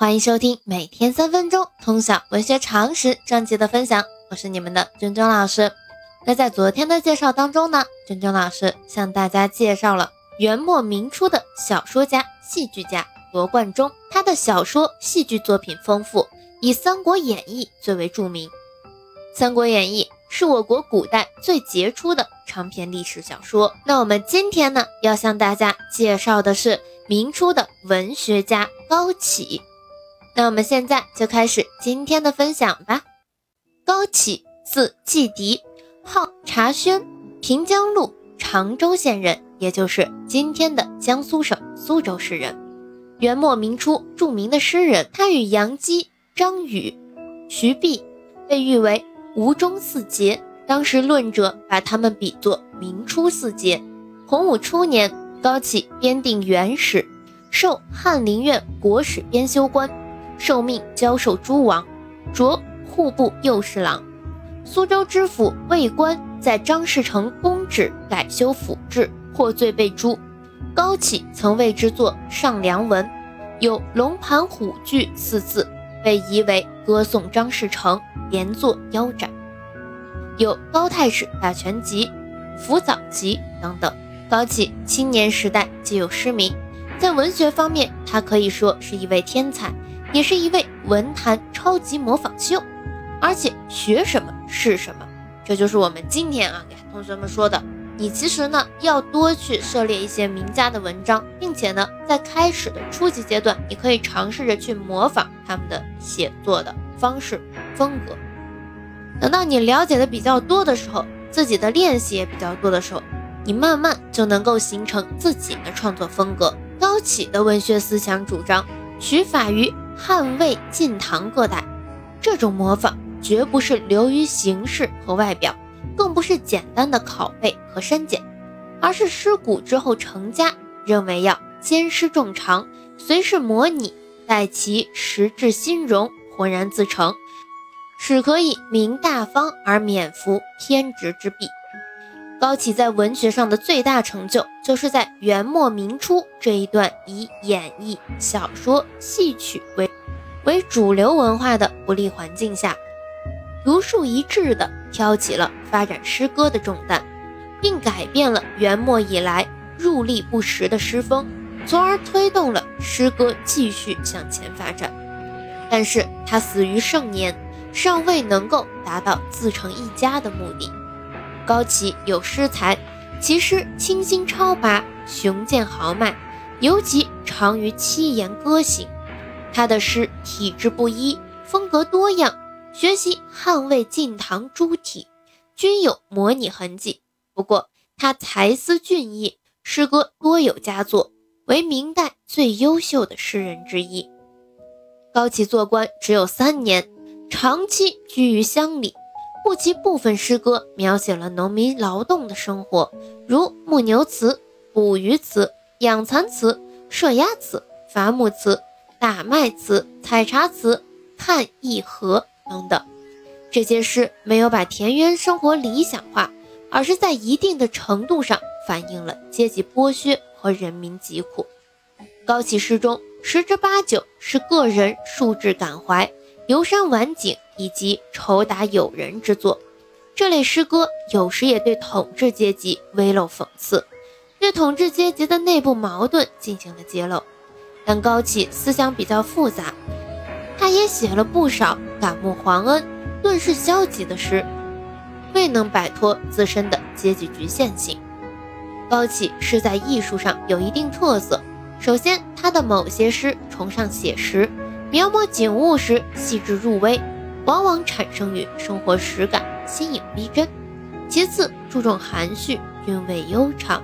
欢迎收听每天三分钟通晓文学常识专辑的分享，我是你们的君君老师。那在昨天的介绍当中呢，君君老师向大家介绍了元末明初的小说家、戏剧家罗贯中，他的小说、戏剧作品丰富，以《三国演义》最为著名。《三国演义》是我国古代最杰出的长篇历史小说。那我们今天呢，要向大家介绍的是明初的文学家高启。那我们现在就开始今天的分享吧。高启，字季迪，号茶轩，平江路常州县人，也就是今天的江苏省苏州市人。元末明初著名的诗人，他与杨基、张宇、徐弼被誉为吴中四杰。当时论者把他们比作明初四杰。洪武初年，高启编定元史，授翰林院国史编修官。受命教授诸王，擢户部右侍郎。苏州知府魏官在张士诚公旨改修府制，获罪被诛。高启曾为之作《上梁文》，有“龙盘虎踞”四字，被疑为歌颂张士诚，连作腰斩。有《高太史大全集》《辅藻集》等等。高启青年时代即有诗名，在文学方面，他可以说是一位天才。也是一位文坛超级模仿秀，而且学什么是什么，这就是我们今天啊给同学们说的。你其实呢要多去涉猎一些名家的文章，并且呢在开始的初级阶段，你可以尝试着去模仿他们的写作的方式风格。等到你了解的比较多的时候，自己的练习也比较多的时候，你慢慢就能够形成自己的创作风格。高启的文学思想主张取法于。汉魏晋唐各代，这种模仿绝不是流于形式和外表，更不是简单的拷贝和删减，而是诗古之后成家，认为要兼施众长，随时模拟，待其实质新容，浑然自成，使可以明大方而免服偏执之弊。高启在文学上的最大成就，就是在元末明初这一段以演绎、小说、戏曲为为主流文化的不利环境下，独树一帜地挑起了发展诗歌的重担，并改变了元末以来入力不实的诗风，从而推动了诗歌继续向前发展。但是他死于盛年，尚未能够达到自成一家的目的。高启有诗才，其诗清新超拔，雄健豪迈，尤其长于七言歌行。他的诗体制不一，风格多样，学习汉魏晋唐诸体，均有模拟痕迹。不过他才思俊逸，诗歌多有佳作，为明代最优秀的诗人之一。高启做官只有三年，长期居于乡里。故其部分诗歌描写了农民劳动的生活，如《牧牛词》《捕鱼词》《养蚕词》《射鸭词》《伐木词》《打麦词》《采茶词》《看一河》等等。这些诗没有把田园生活理想化，而是在一定的程度上反映了阶级剥削和人民疾苦。高启诗中十之八九是个人述志感怀。游山玩景以及酬答友人之作，这类诗歌有时也对统治阶级微露讽刺，对统治阶级的内部矛盾进行了揭露。但高启思想比较复杂，他也写了不少感慕皇恩、顿世消极的诗，未能摆脱自身的阶级局限性。高启是在艺术上有一定特色，首先他的某些诗崇尚写实。描摹景物时细致入微，往往产生于生活实感，新颖逼真。其次注重含蓄，韵味悠长。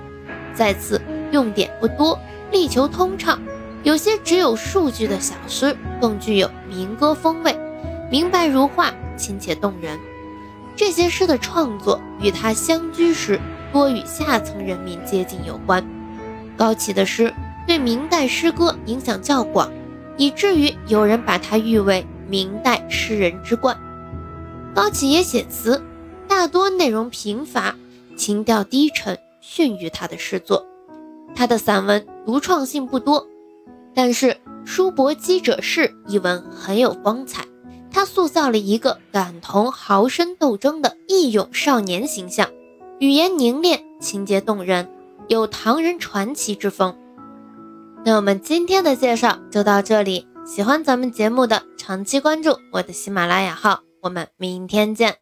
再次用典不多，力求通畅。有些只有数句的小诗更具有民歌风味，明白如画，亲切动人。这些诗的创作与他相居时多与下层人民接近有关。高启的诗对明代诗歌影响较广。以至于有人把他誉为明代诗人之冠。高启也写词，大多内容贫乏，情调低沉，逊于他的诗作。他的散文独创性不多，但是叔伯姬者士》一文很有光彩，他塑造了一个感同豪绅斗争的义勇少年形象，语言凝练，情节动人，有唐人传奇之风。那我们今天的介绍就到这里，喜欢咱们节目的长期关注我的喜马拉雅号，我们明天见。